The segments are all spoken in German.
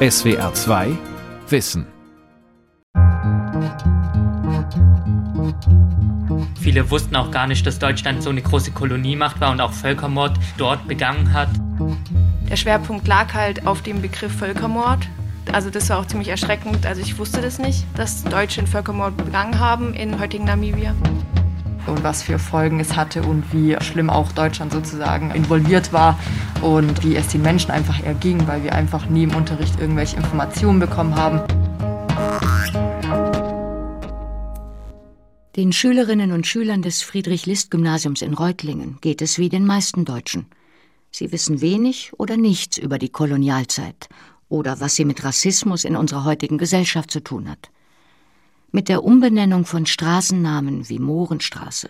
SWR 2 Wissen. Viele wussten auch gar nicht, dass Deutschland so eine große Koloniemacht war und auch Völkermord dort begangen hat. Der Schwerpunkt lag halt auf dem Begriff Völkermord. Also das war auch ziemlich erschreckend. Also ich wusste das nicht, dass Deutsche einen Völkermord begangen haben in heutigen Namibia und was für Folgen es hatte und wie schlimm auch Deutschland sozusagen involviert war und wie es den Menschen einfach erging, weil wir einfach nie im Unterricht irgendwelche Informationen bekommen haben. Den Schülerinnen und Schülern des Friedrich-List-Gymnasiums in Reutlingen geht es wie den meisten Deutschen. Sie wissen wenig oder nichts über die Kolonialzeit oder was sie mit Rassismus in unserer heutigen Gesellschaft zu tun hat. Mit der Umbenennung von Straßennamen wie Mohrenstraße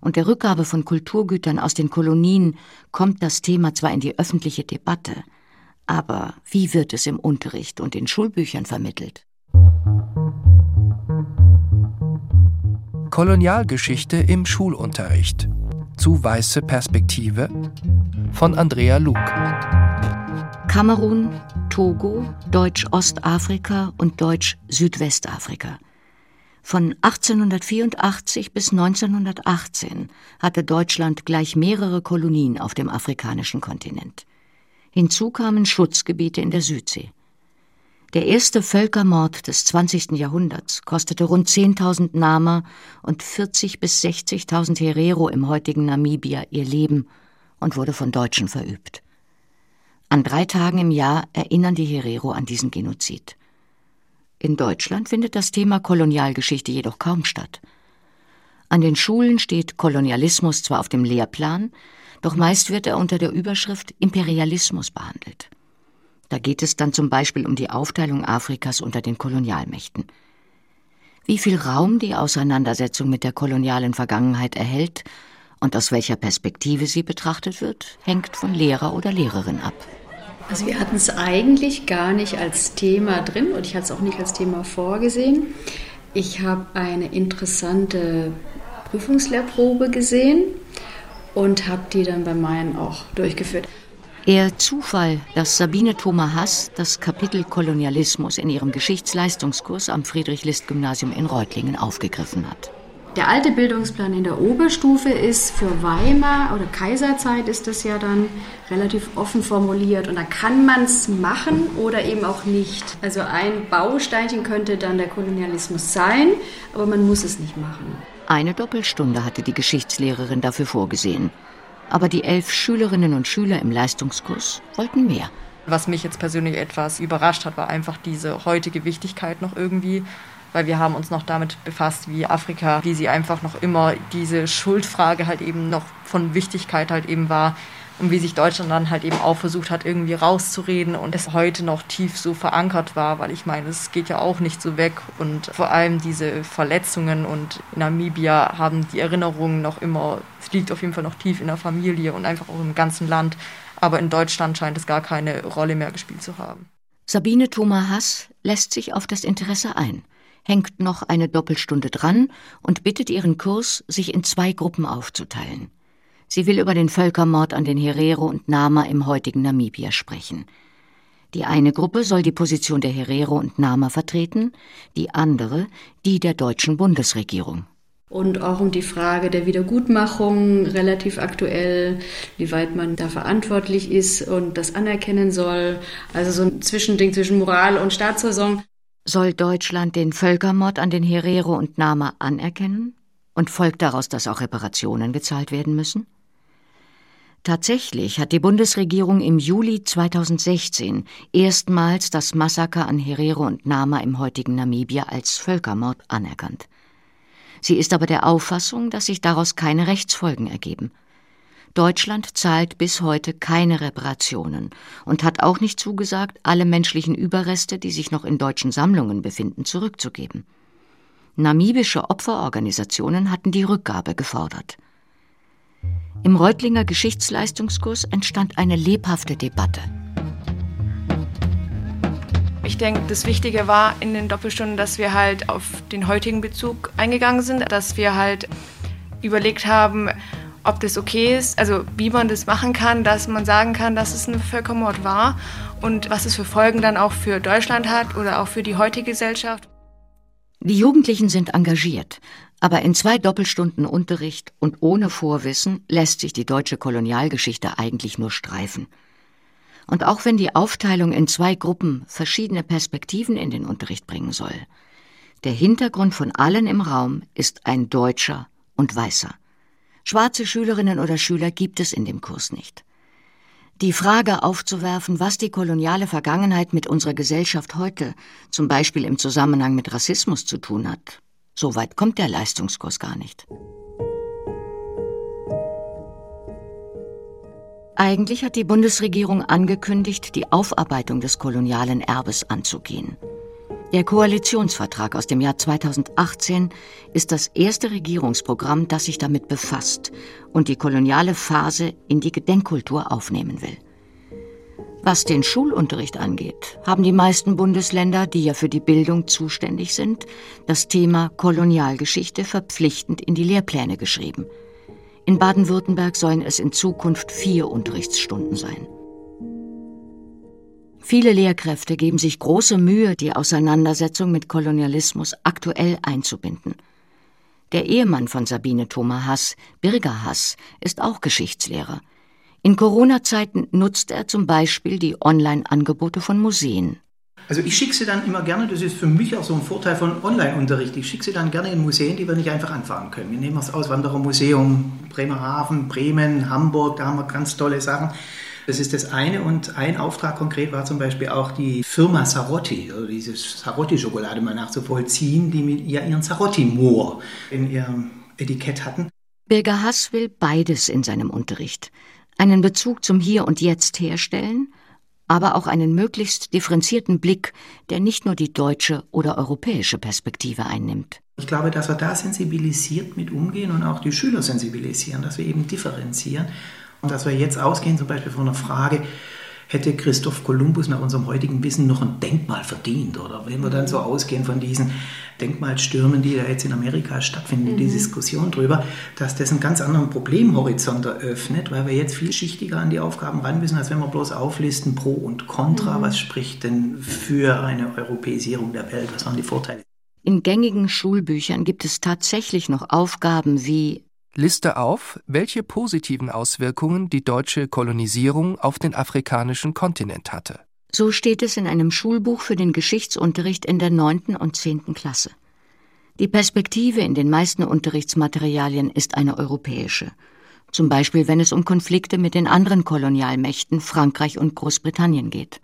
und der Rückgabe von Kulturgütern aus den Kolonien kommt das Thema zwar in die öffentliche Debatte, aber wie wird es im Unterricht und in Schulbüchern vermittelt? Kolonialgeschichte im Schulunterricht. Zu weiße Perspektive von Andrea Luke. Kamerun, Togo, Deutsch-Ostafrika und Deutsch-Südwestafrika – von 1884 bis 1918 hatte Deutschland gleich mehrere Kolonien auf dem afrikanischen Kontinent. Hinzu kamen Schutzgebiete in der Südsee. Der erste Völkermord des 20. Jahrhunderts kostete rund 10.000 Nama und 40 bis 60.000 Herero im heutigen Namibia ihr Leben und wurde von Deutschen verübt. An drei Tagen im Jahr erinnern die Herero an diesen Genozid. In Deutschland findet das Thema Kolonialgeschichte jedoch kaum statt. An den Schulen steht Kolonialismus zwar auf dem Lehrplan, doch meist wird er unter der Überschrift Imperialismus behandelt. Da geht es dann zum Beispiel um die Aufteilung Afrikas unter den Kolonialmächten. Wie viel Raum die Auseinandersetzung mit der kolonialen Vergangenheit erhält und aus welcher Perspektive sie betrachtet wird, hängt von Lehrer oder Lehrerin ab. Also wir hatten es eigentlich gar nicht als Thema drin und ich hatte es auch nicht als Thema vorgesehen. Ich habe eine interessante Prüfungslehrprobe gesehen und habe die dann bei meinen auch durchgeführt. Eher Zufall, dass Sabine Thoma Hass das Kapitel Kolonialismus in ihrem Geschichtsleistungskurs am Friedrich-List-Gymnasium in Reutlingen aufgegriffen hat. Der alte Bildungsplan in der Oberstufe ist für Weimar oder Kaiserzeit ist das ja dann relativ offen formuliert und da kann man es machen oder eben auch nicht. Also ein Bausteinchen könnte dann der Kolonialismus sein, aber man muss es nicht machen. Eine Doppelstunde hatte die Geschichtslehrerin dafür vorgesehen. Aber die elf Schülerinnen und Schüler im Leistungskurs wollten mehr. Was mich jetzt persönlich etwas überrascht hat, war einfach diese heutige Wichtigkeit noch irgendwie weil wir haben uns noch damit befasst, wie Afrika, wie sie einfach noch immer diese Schuldfrage halt eben noch von Wichtigkeit halt eben war und wie sich Deutschland dann halt eben auch versucht hat, irgendwie rauszureden und es heute noch tief so verankert war, weil ich meine, es geht ja auch nicht so weg und vor allem diese Verletzungen und in Namibia haben die Erinnerungen noch immer, es liegt auf jeden Fall noch tief in der Familie und einfach auch im ganzen Land, aber in Deutschland scheint es gar keine Rolle mehr gespielt zu haben. Sabine Thoma Hass lässt sich auf das Interesse ein hängt noch eine Doppelstunde dran und bittet ihren Kurs, sich in zwei Gruppen aufzuteilen. Sie will über den Völkermord an den Herero und Nama im heutigen Namibia sprechen. Die eine Gruppe soll die Position der Herero und Nama vertreten, die andere die der deutschen Bundesregierung. Und auch um die Frage der Wiedergutmachung relativ aktuell, wie weit man da verantwortlich ist und das anerkennen soll. Also so ein Zwischending zwischen Moral und Staatsräson. Soll Deutschland den Völkermord an den Herero und Nama anerkennen? Und folgt daraus, dass auch Reparationen gezahlt werden müssen? Tatsächlich hat die Bundesregierung im Juli 2016 erstmals das Massaker an Herero und Nama im heutigen Namibia als Völkermord anerkannt. Sie ist aber der Auffassung, dass sich daraus keine Rechtsfolgen ergeben. Deutschland zahlt bis heute keine Reparationen und hat auch nicht zugesagt, alle menschlichen Überreste, die sich noch in deutschen Sammlungen befinden, zurückzugeben. Namibische Opferorganisationen hatten die Rückgabe gefordert. Im Reutlinger Geschichtsleistungskurs entstand eine lebhafte Debatte. Ich denke, das Wichtige war in den Doppelstunden, dass wir halt auf den heutigen Bezug eingegangen sind, dass wir halt überlegt haben, ob das okay ist, also wie man das machen kann, dass man sagen kann, dass es ein Völkermord war und was es für Folgen dann auch für Deutschland hat oder auch für die heutige Gesellschaft. Die Jugendlichen sind engagiert, aber in zwei Doppelstunden Unterricht und ohne Vorwissen lässt sich die deutsche Kolonialgeschichte eigentlich nur streifen. Und auch wenn die Aufteilung in zwei Gruppen verschiedene Perspektiven in den Unterricht bringen soll, der Hintergrund von allen im Raum ist ein deutscher und weißer. Schwarze Schülerinnen oder Schüler gibt es in dem Kurs nicht. Die Frage aufzuwerfen, was die koloniale Vergangenheit mit unserer Gesellschaft heute, zum Beispiel im Zusammenhang mit Rassismus zu tun hat, so weit kommt der Leistungskurs gar nicht. Eigentlich hat die Bundesregierung angekündigt, die Aufarbeitung des kolonialen Erbes anzugehen. Der Koalitionsvertrag aus dem Jahr 2018 ist das erste Regierungsprogramm, das sich damit befasst und die koloniale Phase in die Gedenkkultur aufnehmen will. Was den Schulunterricht angeht, haben die meisten Bundesländer, die ja für die Bildung zuständig sind, das Thema Kolonialgeschichte verpflichtend in die Lehrpläne geschrieben. In Baden-Württemberg sollen es in Zukunft vier Unterrichtsstunden sein. Viele Lehrkräfte geben sich große Mühe, die Auseinandersetzung mit Kolonialismus aktuell einzubinden. Der Ehemann von Sabine Thoma Hass, Birger Hass, ist auch Geschichtslehrer. In Corona-Zeiten nutzt er zum Beispiel die Online-Angebote von Museen. Also ich schicke sie dann immer gerne, das ist für mich auch so ein Vorteil von Online-Unterricht, ich schicke sie dann gerne in Museen, die wir nicht einfach anfahren können. Wir nehmen das Auswanderermuseum Bremerhaven, Bremen, Hamburg, da haben wir ganz tolle Sachen. Das ist das eine und ein Auftrag konkret war zum Beispiel auch die Firma Sarotti, also diese Sarotti-Schokolade mal nachzuvollziehen, die mit ihr ihren Sarotti-Moor in ihrem Etikett hatten. Birger Hass will beides in seinem Unterricht. Einen Bezug zum Hier und Jetzt herstellen, aber auch einen möglichst differenzierten Blick, der nicht nur die deutsche oder europäische Perspektive einnimmt. Ich glaube, dass wir da sensibilisiert mit umgehen und auch die Schüler sensibilisieren, dass wir eben differenzieren und dass wir jetzt ausgehen zum Beispiel von einer Frage, hätte Christoph Kolumbus nach unserem heutigen Wissen noch ein Denkmal verdient? Oder wenn wir dann so ausgehen von diesen Denkmalstürmen, die da jetzt in Amerika stattfinden, mhm. die Diskussion darüber, dass das einen ganz anderen Problemhorizont eröffnet, weil wir jetzt vielschichtiger an die Aufgaben ran müssen, als wenn wir bloß auflisten Pro und Contra. Mhm. Was spricht denn für eine Europäisierung der Welt? Was waren die Vorteile? In gängigen Schulbüchern gibt es tatsächlich noch Aufgaben wie Liste auf, welche positiven Auswirkungen die deutsche Kolonisierung auf den afrikanischen Kontinent hatte. So steht es in einem Schulbuch für den Geschichtsunterricht in der neunten und zehnten Klasse. Die Perspektive in den meisten Unterrichtsmaterialien ist eine europäische. Zum Beispiel, wenn es um Konflikte mit den anderen Kolonialmächten Frankreich und Großbritannien geht.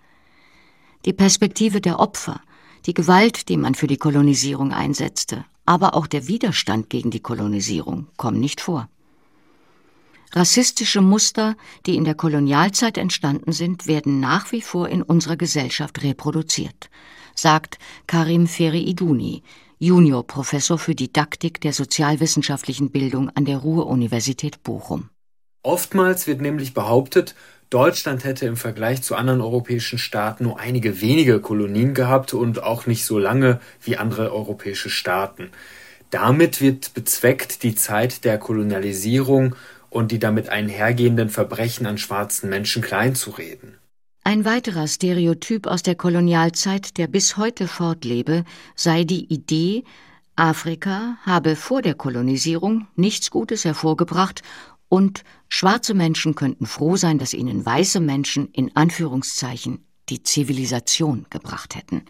Die Perspektive der Opfer, die Gewalt, die man für die Kolonisierung einsetzte aber auch der Widerstand gegen die Kolonisierung kommen nicht vor. Rassistische Muster, die in der Kolonialzeit entstanden sind, werden nach wie vor in unserer Gesellschaft reproduziert, sagt Karim Feri-Iduni, Juniorprofessor für Didaktik der sozialwissenschaftlichen Bildung an der Ruhr-Universität Bochum. Oftmals wird nämlich behauptet, Deutschland hätte im Vergleich zu anderen europäischen Staaten nur einige wenige Kolonien gehabt und auch nicht so lange wie andere europäische Staaten. Damit wird bezweckt, die Zeit der Kolonialisierung und die damit einhergehenden Verbrechen an schwarzen Menschen kleinzureden. Ein weiterer Stereotyp aus der Kolonialzeit, der bis heute fortlebe, sei die Idee, Afrika habe vor der Kolonisierung nichts Gutes hervorgebracht und schwarze Menschen könnten froh sein, dass ihnen weiße Menschen in Anführungszeichen die Zivilisation gebracht hätten,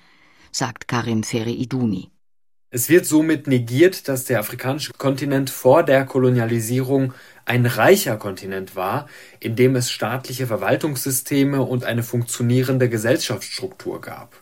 sagt Karim Feri-Iduni. Es wird somit negiert, dass der afrikanische Kontinent vor der Kolonialisierung ein reicher Kontinent war, in dem es staatliche Verwaltungssysteme und eine funktionierende Gesellschaftsstruktur gab.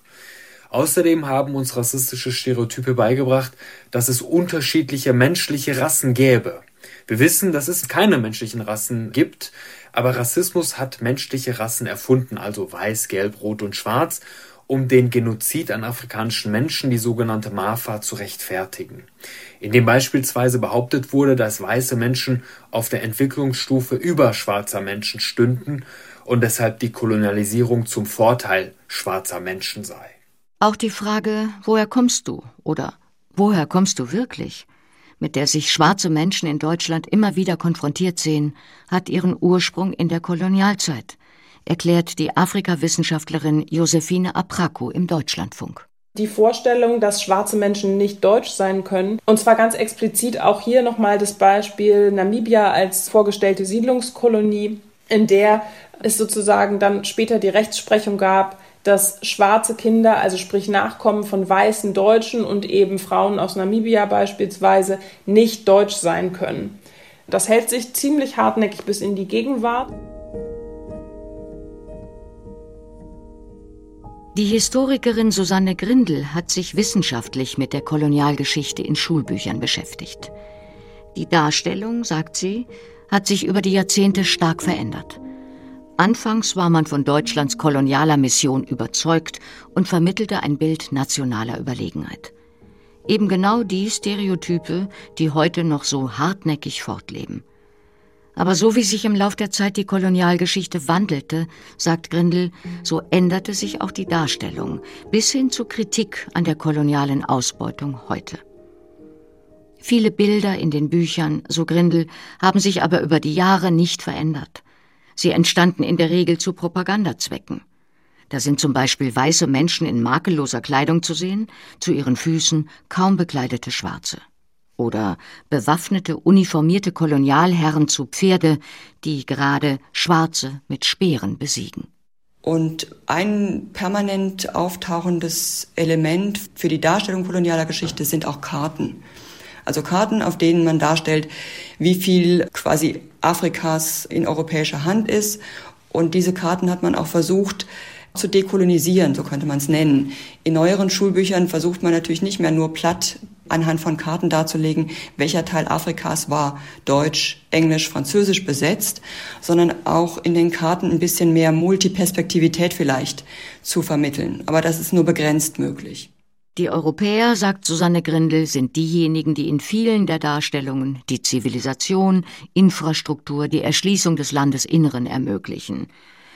Außerdem haben uns rassistische Stereotype beigebracht, dass es unterschiedliche menschliche Rassen gäbe. Wir wissen, dass es keine menschlichen Rassen gibt, aber Rassismus hat menschliche Rassen erfunden, also weiß, gelb, rot und schwarz, um den Genozid an afrikanischen Menschen, die sogenannte Mafa, zu rechtfertigen. Indem beispielsweise behauptet wurde, dass weiße Menschen auf der Entwicklungsstufe über schwarzer Menschen stünden und deshalb die Kolonialisierung zum Vorteil schwarzer Menschen sei. Auch die Frage, woher kommst du oder woher kommst du wirklich, mit der sich schwarze Menschen in Deutschland immer wieder konfrontiert sehen, hat ihren Ursprung in der Kolonialzeit, erklärt die Afrikawissenschaftlerin Josephine Apraku im Deutschlandfunk. Die Vorstellung, dass schwarze Menschen nicht deutsch sein können. Und zwar ganz explizit auch hier nochmal das Beispiel Namibia als vorgestellte Siedlungskolonie, in der es sozusagen dann später die Rechtsprechung gab, dass schwarze Kinder, also sprich Nachkommen von weißen Deutschen und eben Frauen aus Namibia beispielsweise, nicht deutsch sein können. Das hält sich ziemlich hartnäckig bis in die Gegenwart. Die Historikerin Susanne Grindel hat sich wissenschaftlich mit der Kolonialgeschichte in Schulbüchern beschäftigt. Die Darstellung, sagt sie, hat sich über die Jahrzehnte stark verändert. Anfangs war man von Deutschlands kolonialer Mission überzeugt und vermittelte ein Bild nationaler Überlegenheit. Eben genau die Stereotype, die heute noch so hartnäckig fortleben. Aber so wie sich im Lauf der Zeit die Kolonialgeschichte wandelte, sagt Grindel, so änderte sich auch die Darstellung bis hin zur Kritik an der kolonialen Ausbeutung heute. Viele Bilder in den Büchern, so Grindel, haben sich aber über die Jahre nicht verändert. Sie entstanden in der Regel zu Propagandazwecken. Da sind zum Beispiel weiße Menschen in makelloser Kleidung zu sehen, zu ihren Füßen kaum bekleidete Schwarze. Oder bewaffnete, uniformierte Kolonialherren zu Pferde, die gerade Schwarze mit Speeren besiegen. Und ein permanent auftauchendes Element für die Darstellung kolonialer Geschichte sind auch Karten. Also Karten, auf denen man darstellt, wie viel quasi Afrikas in europäischer Hand ist. Und diese Karten hat man auch versucht zu dekolonisieren, so könnte man es nennen. In neueren Schulbüchern versucht man natürlich nicht mehr nur platt anhand von Karten darzulegen, welcher Teil Afrikas war deutsch, englisch, französisch besetzt, sondern auch in den Karten ein bisschen mehr Multiperspektivität vielleicht zu vermitteln. Aber das ist nur begrenzt möglich. Die Europäer, sagt Susanne Grindel, sind diejenigen, die in vielen der Darstellungen die Zivilisation, Infrastruktur, die Erschließung des Landesinneren ermöglichen.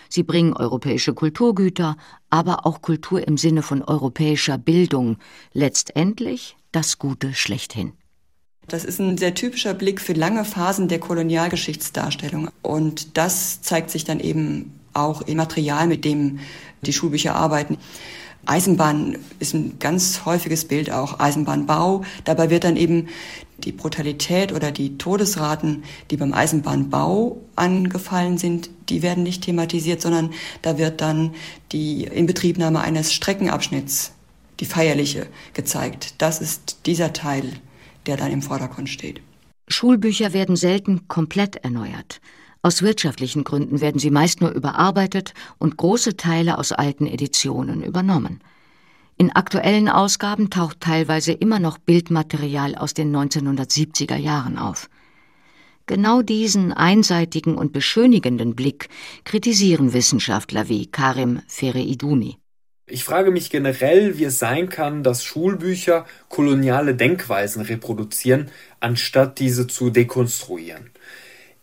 Sie bringen europäische Kulturgüter, aber auch Kultur im Sinne von europäischer Bildung, letztendlich das Gute schlechthin. Das ist ein sehr typischer Blick für lange Phasen der Kolonialgeschichtsdarstellung. Und das zeigt sich dann eben auch im Material, mit dem die Schulbücher arbeiten. Eisenbahn ist ein ganz häufiges Bild auch, Eisenbahnbau. Dabei wird dann eben die Brutalität oder die Todesraten, die beim Eisenbahnbau angefallen sind, die werden nicht thematisiert, sondern da wird dann die Inbetriebnahme eines Streckenabschnitts, die feierliche, gezeigt. Das ist dieser Teil, der dann im Vordergrund steht. Schulbücher werden selten komplett erneuert. Aus wirtschaftlichen Gründen werden sie meist nur überarbeitet und große Teile aus alten Editionen übernommen. In aktuellen Ausgaben taucht teilweise immer noch Bildmaterial aus den 1970er Jahren auf. Genau diesen einseitigen und beschönigenden Blick kritisieren Wissenschaftler wie Karim Fereiduni. Ich frage mich generell, wie es sein kann, dass Schulbücher koloniale Denkweisen reproduzieren, anstatt diese zu dekonstruieren.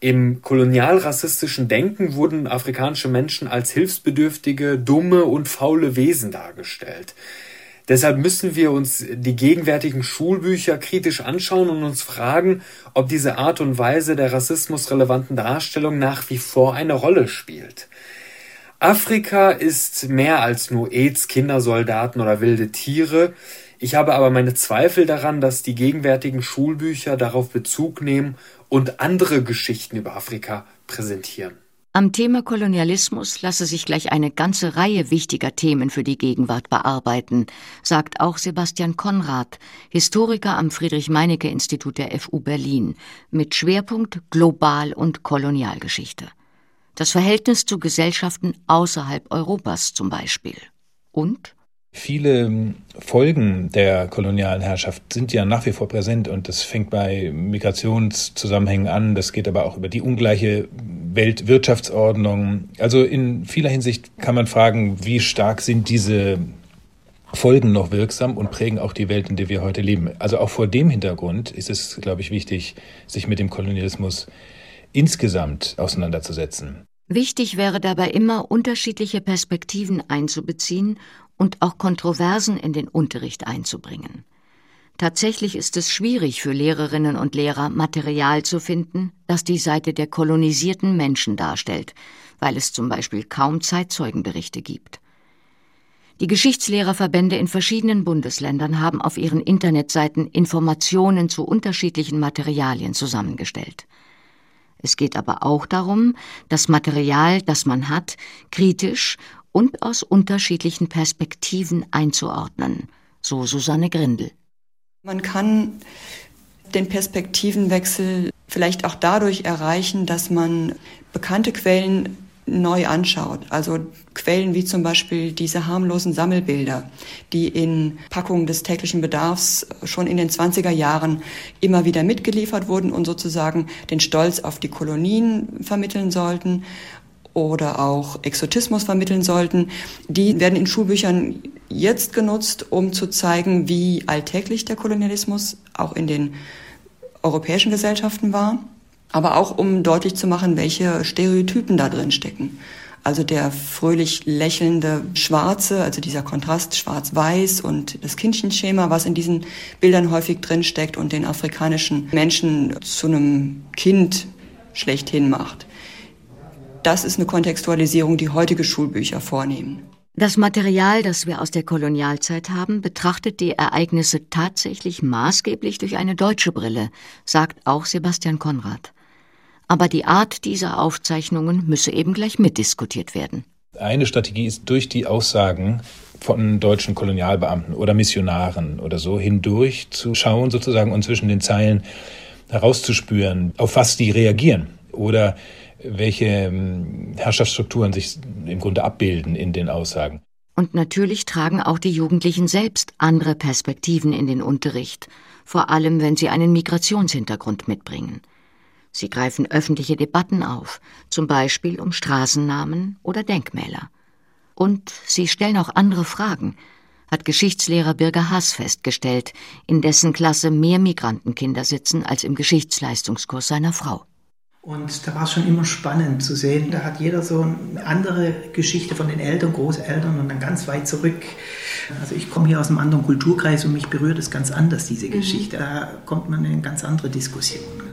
Im kolonialrassistischen Denken wurden afrikanische Menschen als hilfsbedürftige, dumme und faule Wesen dargestellt. Deshalb müssen wir uns die gegenwärtigen Schulbücher kritisch anschauen und uns fragen, ob diese Art und Weise der rassismusrelevanten Darstellung nach wie vor eine Rolle spielt. Afrika ist mehr als nur AIDS, Kindersoldaten oder wilde Tiere. Ich habe aber meine Zweifel daran, dass die gegenwärtigen Schulbücher darauf Bezug nehmen und andere Geschichten über Afrika präsentieren. Am Thema Kolonialismus lasse sich gleich eine ganze Reihe wichtiger Themen für die Gegenwart bearbeiten, sagt auch Sebastian Konrad, Historiker am Friedrich-Meinecke-Institut der FU Berlin, mit Schwerpunkt Global- und Kolonialgeschichte. Das Verhältnis zu Gesellschaften außerhalb Europas zum Beispiel. Und Viele ähm, Folgen der kolonialen Herrschaft sind ja nach wie vor präsent und das fängt bei Migrationszusammenhängen an, das geht aber auch über die ungleiche Weltwirtschaftsordnung. Also in vieler Hinsicht kann man fragen, wie stark sind diese Folgen noch wirksam und prägen auch die Welt, in der wir heute leben. Also auch vor dem Hintergrund ist es, glaube ich, wichtig, sich mit dem Kolonialismus insgesamt auseinanderzusetzen. Wichtig wäre dabei immer, unterschiedliche Perspektiven einzubeziehen und auch Kontroversen in den Unterricht einzubringen. Tatsächlich ist es schwierig für Lehrerinnen und Lehrer, Material zu finden, das die Seite der kolonisierten Menschen darstellt, weil es zum Beispiel kaum Zeitzeugenberichte gibt. Die Geschichtslehrerverbände in verschiedenen Bundesländern haben auf ihren Internetseiten Informationen zu unterschiedlichen Materialien zusammengestellt. Es geht aber auch darum, das Material, das man hat, kritisch und aus unterschiedlichen Perspektiven einzuordnen, so Susanne Grindel. Man kann den Perspektivenwechsel vielleicht auch dadurch erreichen, dass man bekannte Quellen neu anschaut. Also Quellen wie zum Beispiel diese harmlosen Sammelbilder, die in Packungen des täglichen Bedarfs schon in den 20er Jahren immer wieder mitgeliefert wurden und sozusagen den Stolz auf die Kolonien vermitteln sollten oder auch Exotismus vermitteln sollten. Die werden in Schulbüchern jetzt genutzt, um zu zeigen, wie alltäglich der Kolonialismus auch in den europäischen Gesellschaften war, aber auch um deutlich zu machen, welche Stereotypen da drin stecken. Also der fröhlich lächelnde Schwarze, also dieser Kontrast Schwarz-Weiß und das Kindchenschema, was in diesen Bildern häufig drin steckt und den afrikanischen Menschen zu einem Kind schlechthin macht. Das ist eine Kontextualisierung, die heutige Schulbücher vornehmen. Das Material, das wir aus der Kolonialzeit haben, betrachtet die Ereignisse tatsächlich maßgeblich durch eine deutsche Brille, sagt auch Sebastian Konrad. Aber die Art dieser Aufzeichnungen müsse eben gleich mitdiskutiert werden. Eine Strategie ist durch die Aussagen von deutschen Kolonialbeamten oder Missionaren oder so hindurch zu schauen sozusagen und zwischen den Zeilen herauszuspüren, auf was die reagieren oder welche ähm, Herrschaftsstrukturen sich im Grunde abbilden in den Aussagen. Und natürlich tragen auch die Jugendlichen selbst andere Perspektiven in den Unterricht, vor allem wenn sie einen Migrationshintergrund mitbringen. Sie greifen öffentliche Debatten auf, zum Beispiel um Straßennamen oder Denkmäler. Und sie stellen auch andere Fragen, hat Geschichtslehrer Birger Haas festgestellt, in dessen Klasse mehr Migrantenkinder sitzen als im Geschichtsleistungskurs seiner Frau. Und da war es schon immer spannend zu sehen, da hat jeder so eine andere Geschichte von den Eltern, Großeltern und dann ganz weit zurück. Also ich komme hier aus einem anderen Kulturkreis und mich berührt es ganz anders, diese mhm. Geschichte. Da kommt man in eine ganz andere Diskussion.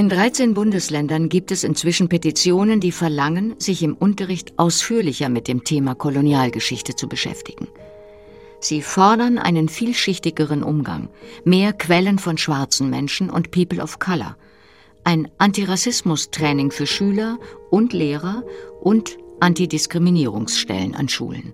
In 13 Bundesländern gibt es inzwischen Petitionen, die verlangen, sich im Unterricht ausführlicher mit dem Thema Kolonialgeschichte zu beschäftigen. Sie fordern einen vielschichtigeren Umgang, mehr Quellen von schwarzen Menschen und People of Color, ein Antirassismus-Training für Schüler und Lehrer und Antidiskriminierungsstellen an Schulen.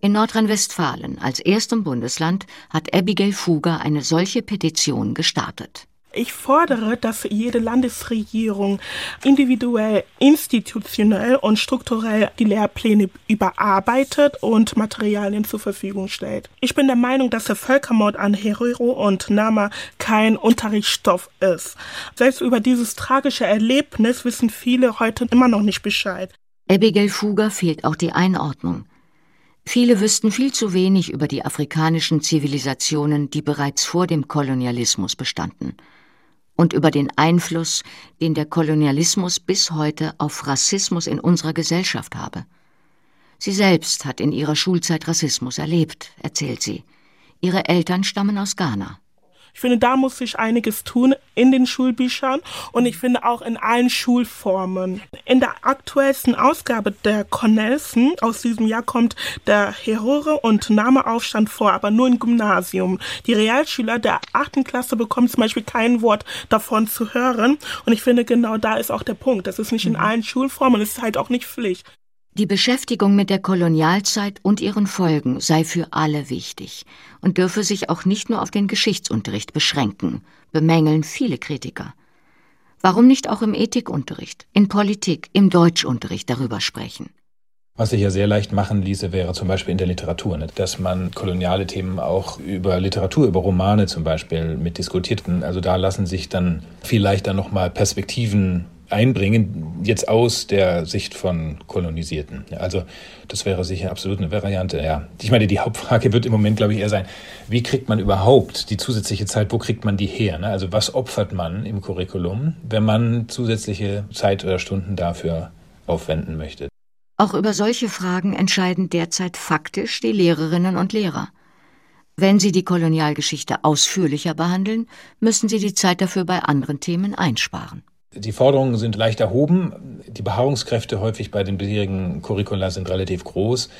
In Nordrhein-Westfalen als erstem Bundesland hat Abigail Fugger eine solche Petition gestartet. Ich fordere, dass jede Landesregierung individuell, institutionell und strukturell die Lehrpläne überarbeitet und Materialien zur Verfügung stellt. Ich bin der Meinung, dass der Völkermord an Herero und Nama kein Unterrichtsstoff ist. Selbst über dieses tragische Erlebnis wissen viele heute immer noch nicht Bescheid. Abigail Fugger fehlt auch die Einordnung. Viele wüssten viel zu wenig über die afrikanischen Zivilisationen, die bereits vor dem Kolonialismus bestanden und über den Einfluss, den der Kolonialismus bis heute auf Rassismus in unserer Gesellschaft habe. Sie selbst hat in ihrer Schulzeit Rassismus erlebt, erzählt sie. Ihre Eltern stammen aus Ghana. Ich finde, da muss sich einiges tun in den Schulbüchern und ich finde auch in allen Schulformen. In der aktuellsten Ausgabe der Cornelsen aus diesem Jahr kommt der Herore- und Nameaufstand vor, aber nur im Gymnasium. Die Realschüler der achten Klasse bekommen zum Beispiel kein Wort davon zu hören und ich finde, genau da ist auch der Punkt. Das ist nicht in mhm. allen Schulformen, es ist halt auch nicht Pflicht. Die Beschäftigung mit der Kolonialzeit und ihren Folgen sei für alle wichtig und dürfe sich auch nicht nur auf den Geschichtsunterricht beschränken, bemängeln viele Kritiker. Warum nicht auch im Ethikunterricht, in Politik, im Deutschunterricht darüber sprechen? Was sich ja sehr leicht machen ließe, wäre zum Beispiel in der Literatur, ne? dass man koloniale Themen auch über Literatur, über Romane zum Beispiel mit diskutiert. Also da lassen sich dann viel leichter nochmal Perspektiven einbringen, jetzt aus der Sicht von Kolonisierten. Also das wäre sicher absolut eine Variante, ja. Ich meine, die Hauptfrage wird im Moment, glaube ich, eher sein, wie kriegt man überhaupt die zusätzliche Zeit, wo kriegt man die her? Ne? Also was opfert man im Curriculum, wenn man zusätzliche Zeit oder Stunden dafür aufwenden möchte? Auch über solche Fragen entscheiden derzeit faktisch die Lehrerinnen und Lehrer. Wenn sie die Kolonialgeschichte ausführlicher behandeln, müssen sie die Zeit dafür bei anderen Themen einsparen. Die Forderungen sind leicht erhoben. Die Beharrungskräfte häufig bei den bisherigen Curricula sind relativ groß.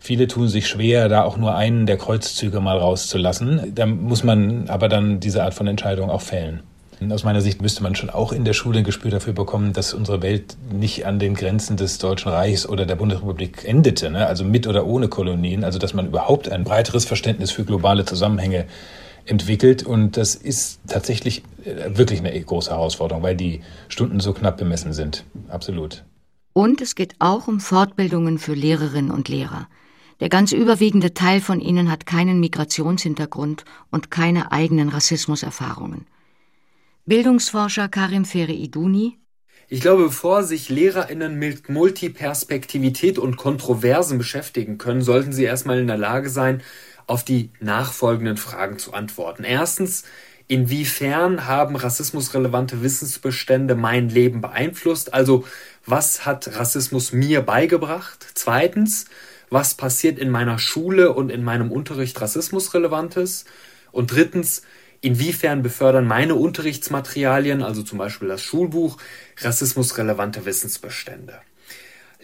Viele tun sich schwer, da auch nur einen der Kreuzzüge mal rauszulassen. Da muss man aber dann diese Art von Entscheidung auch fällen. Aus meiner Sicht müsste man schon auch in der Schule ein Gespür dafür bekommen, dass unsere Welt nicht an den Grenzen des Deutschen Reichs oder der Bundesrepublik endete, ne? also mit oder ohne Kolonien, also dass man überhaupt ein breiteres Verständnis für globale Zusammenhänge entwickelt. Und das ist tatsächlich äh, wirklich eine große Herausforderung, weil die Stunden so knapp bemessen sind. Absolut. Und es geht auch um Fortbildungen für Lehrerinnen und Lehrer. Der ganz überwiegende Teil von ihnen hat keinen Migrationshintergrund und keine eigenen Rassismuserfahrungen. Bildungsforscher Karim Fere-Iduni ich glaube, bevor sich LehrerInnen mit Multiperspektivität und Kontroversen beschäftigen können, sollten sie erstmal in der Lage sein, auf die nachfolgenden Fragen zu antworten. Erstens, inwiefern haben rassismusrelevante Wissensbestände mein Leben beeinflusst? Also, was hat Rassismus mir beigebracht? Zweitens, was passiert in meiner Schule und in meinem Unterricht Rassismusrelevantes? Und drittens, inwiefern befördern meine Unterrichtsmaterialien, also zum Beispiel das Schulbuch, rassismusrelevante Wissensbestände?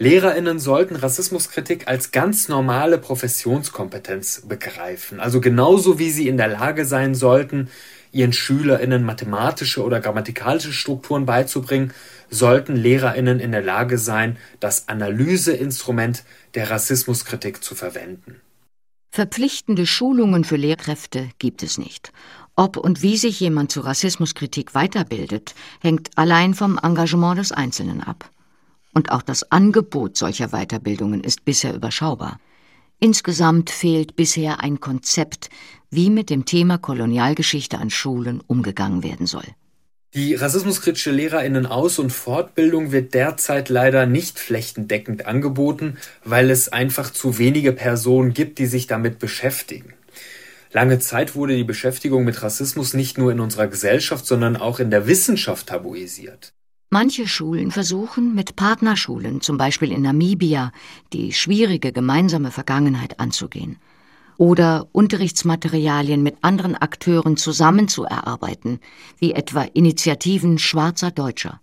Lehrerinnen sollten Rassismuskritik als ganz normale Professionskompetenz begreifen, also genauso wie sie in der Lage sein sollten, ihren Schülerinnen mathematische oder grammatikalische Strukturen beizubringen, sollten Lehrerinnen in der Lage sein, das Analyseinstrument der Rassismuskritik zu verwenden. Verpflichtende Schulungen für Lehrkräfte gibt es nicht. Ob und wie sich jemand zur Rassismuskritik weiterbildet, hängt allein vom Engagement des Einzelnen ab und auch das Angebot solcher Weiterbildungen ist bisher überschaubar. Insgesamt fehlt bisher ein Konzept, wie mit dem Thema Kolonialgeschichte an Schulen umgegangen werden soll. Die rassismuskritische Lehrerinnenaus- und Fortbildung wird derzeit leider nicht flächendeckend angeboten, weil es einfach zu wenige Personen gibt, die sich damit beschäftigen. Lange Zeit wurde die Beschäftigung mit Rassismus nicht nur in unserer Gesellschaft, sondern auch in der Wissenschaft tabuisiert. Manche Schulen versuchen mit Partnerschulen, zum Beispiel in Namibia, die schwierige gemeinsame Vergangenheit anzugehen oder Unterrichtsmaterialien mit anderen Akteuren zusammenzuerarbeiten, wie etwa Initiativen Schwarzer Deutscher.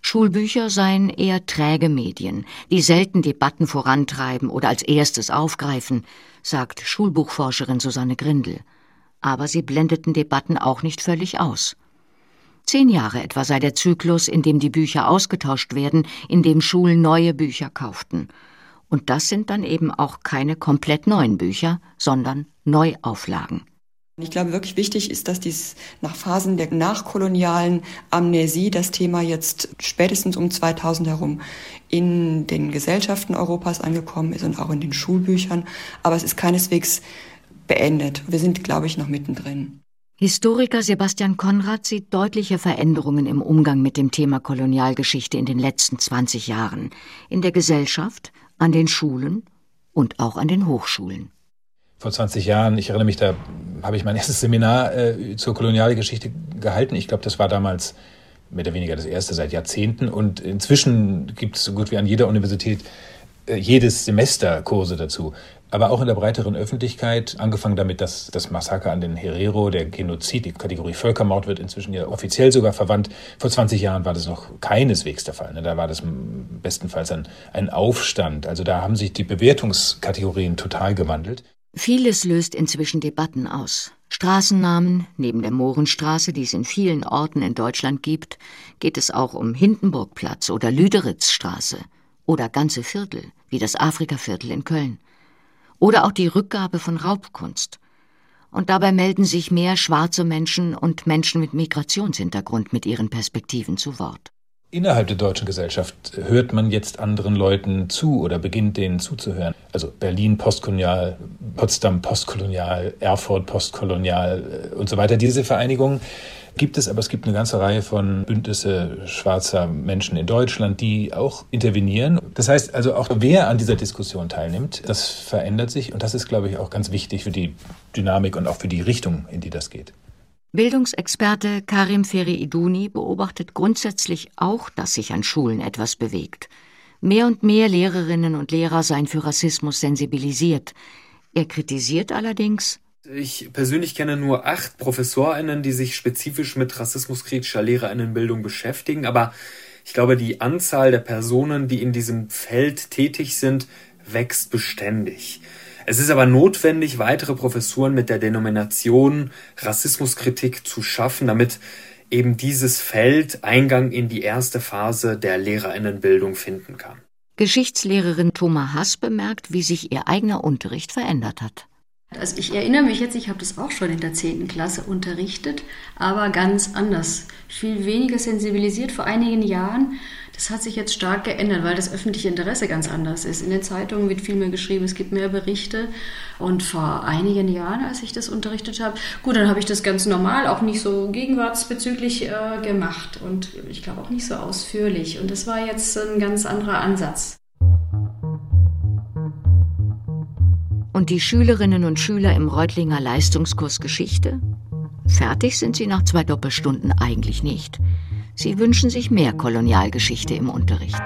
Schulbücher seien eher träge Medien, die selten Debatten vorantreiben oder als erstes aufgreifen, sagt Schulbuchforscherin Susanne Grindel. Aber sie blendeten Debatten auch nicht völlig aus. Zehn Jahre etwa sei der Zyklus, in dem die Bücher ausgetauscht werden, in dem Schulen neue Bücher kauften. Und das sind dann eben auch keine komplett neuen Bücher, sondern Neuauflagen. Ich glaube, wirklich wichtig ist, dass dies nach Phasen der nachkolonialen Amnesie das Thema jetzt spätestens um 2000 herum in den Gesellschaften Europas angekommen ist und auch in den Schulbüchern. Aber es ist keineswegs beendet. Wir sind, glaube ich, noch mittendrin. Historiker Sebastian Konrad sieht deutliche Veränderungen im Umgang mit dem Thema Kolonialgeschichte in den letzten 20 Jahren, in der Gesellschaft, an den Schulen und auch an den Hochschulen. Vor 20 Jahren, ich erinnere mich, da habe ich mein erstes Seminar äh, zur Kolonialgeschichte gehalten. Ich glaube, das war damals mehr oder weniger das erste seit Jahrzehnten. Und inzwischen gibt es so gut wie an jeder Universität äh, jedes Semester Kurse dazu aber auch in der breiteren Öffentlichkeit, angefangen damit, dass das Massaker an den Herero, der Genozid, die Kategorie Völkermord wird inzwischen ja offiziell sogar verwandt. Vor 20 Jahren war das noch keineswegs der Fall. Ne? Da war das bestenfalls ein, ein Aufstand. Also da haben sich die Bewertungskategorien total gewandelt. Vieles löst inzwischen Debatten aus. Straßennamen, neben der Mohrenstraße, die es in vielen Orten in Deutschland gibt, geht es auch um Hindenburgplatz oder Lüderitzstraße oder ganze Viertel, wie das Afrikaviertel in Köln oder auch die Rückgabe von Raubkunst. Und dabei melden sich mehr schwarze Menschen und Menschen mit Migrationshintergrund mit ihren Perspektiven zu Wort. Innerhalb der deutschen Gesellschaft hört man jetzt anderen Leuten zu oder beginnt denen zuzuhören. Also Berlin postkolonial, Potsdam postkolonial, Erfurt postkolonial äh, und so weiter. Diese Vereinigungen gibt es, aber es gibt eine ganze Reihe von Bündnisse schwarzer Menschen in Deutschland, die auch intervenieren. Das heißt also auch, wer an dieser Diskussion teilnimmt, das verändert sich und das ist, glaube ich, auch ganz wichtig für die Dynamik und auch für die Richtung, in die das geht. Bildungsexperte Karim Feri-Iduni beobachtet grundsätzlich auch, dass sich an Schulen etwas bewegt, Mehr und mehr Lehrerinnen und Lehrer seien für Rassismus sensibilisiert. Er kritisiert allerdings, ich persönlich kenne nur acht ProfessorInnen, die sich spezifisch mit rassismuskritischer Lehrerinnenbildung beschäftigen, aber ich glaube, die Anzahl der Personen, die in diesem Feld tätig sind, wächst beständig. Es ist aber notwendig, weitere Professuren mit der Denomination Rassismuskritik zu schaffen, damit eben dieses Feld Eingang in die erste Phase der Lehrerinnenbildung finden kann. Geschichtslehrerin Thomas Hass bemerkt, wie sich ihr eigener Unterricht verändert hat. Also ich erinnere mich jetzt, ich habe das auch schon in der 10. Klasse unterrichtet, aber ganz anders. Viel weniger sensibilisiert vor einigen Jahren. Das hat sich jetzt stark geändert, weil das öffentliche Interesse ganz anders ist. In den Zeitungen wird viel mehr geschrieben, es gibt mehr Berichte. Und vor einigen Jahren, als ich das unterrichtet habe, gut, dann habe ich das ganz normal, auch nicht so gegenwartsbezüglich äh, gemacht und ich glaube auch nicht so ausführlich. Und das war jetzt ein ganz anderer Ansatz. Und die Schülerinnen und Schüler im Reutlinger Leistungskurs Geschichte? Fertig sind sie nach zwei Doppelstunden eigentlich nicht. Sie wünschen sich mehr Kolonialgeschichte im Unterricht.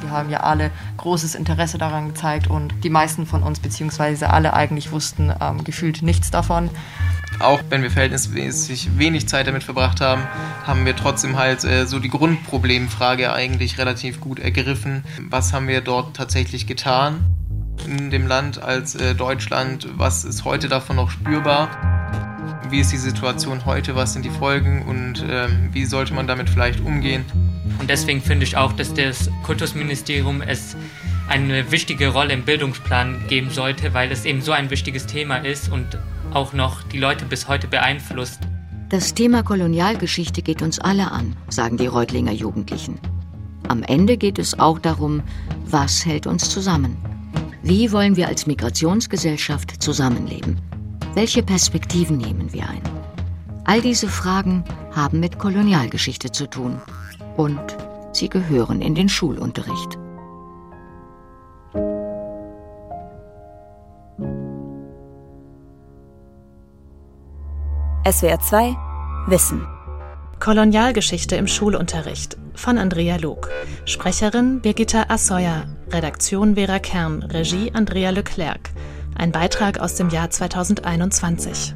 Wir haben ja alle großes Interesse daran gezeigt und die meisten von uns, beziehungsweise alle eigentlich wussten ähm, gefühlt nichts davon. Auch wenn wir verhältnismäßig wenig Zeit damit verbracht haben, haben wir trotzdem halt äh, so die Grundproblemfrage eigentlich relativ gut ergriffen. Was haben wir dort tatsächlich getan? in dem Land als äh, Deutschland? Was ist heute davon noch spürbar? Wie ist die Situation heute? Was sind die Folgen und äh, wie sollte man damit vielleicht umgehen? Und deswegen finde ich auch, dass das Kultusministerium es eine wichtige Rolle im Bildungsplan geben sollte, weil es eben so ein wichtiges Thema ist und auch noch die Leute bis heute beeinflusst. Das Thema Kolonialgeschichte geht uns alle an, sagen die Reutlinger Jugendlichen. Am Ende geht es auch darum, was hält uns zusammen. Wie wollen wir als Migrationsgesellschaft zusammenleben? Welche Perspektiven nehmen wir ein? All diese Fragen haben mit Kolonialgeschichte zu tun und sie gehören in den Schulunterricht. SWR 2 Wissen Kolonialgeschichte im Schulunterricht von Andrea Log. Sprecherin Birgitta Assoyer. Redaktion Vera Kern. Regie Andrea Leclerc. Ein Beitrag aus dem Jahr 2021.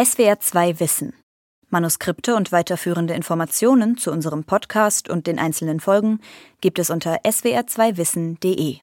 SWR 2 Wissen. Manuskripte und weiterführende Informationen zu unserem Podcast und den einzelnen Folgen gibt es unter swr2wissen.de.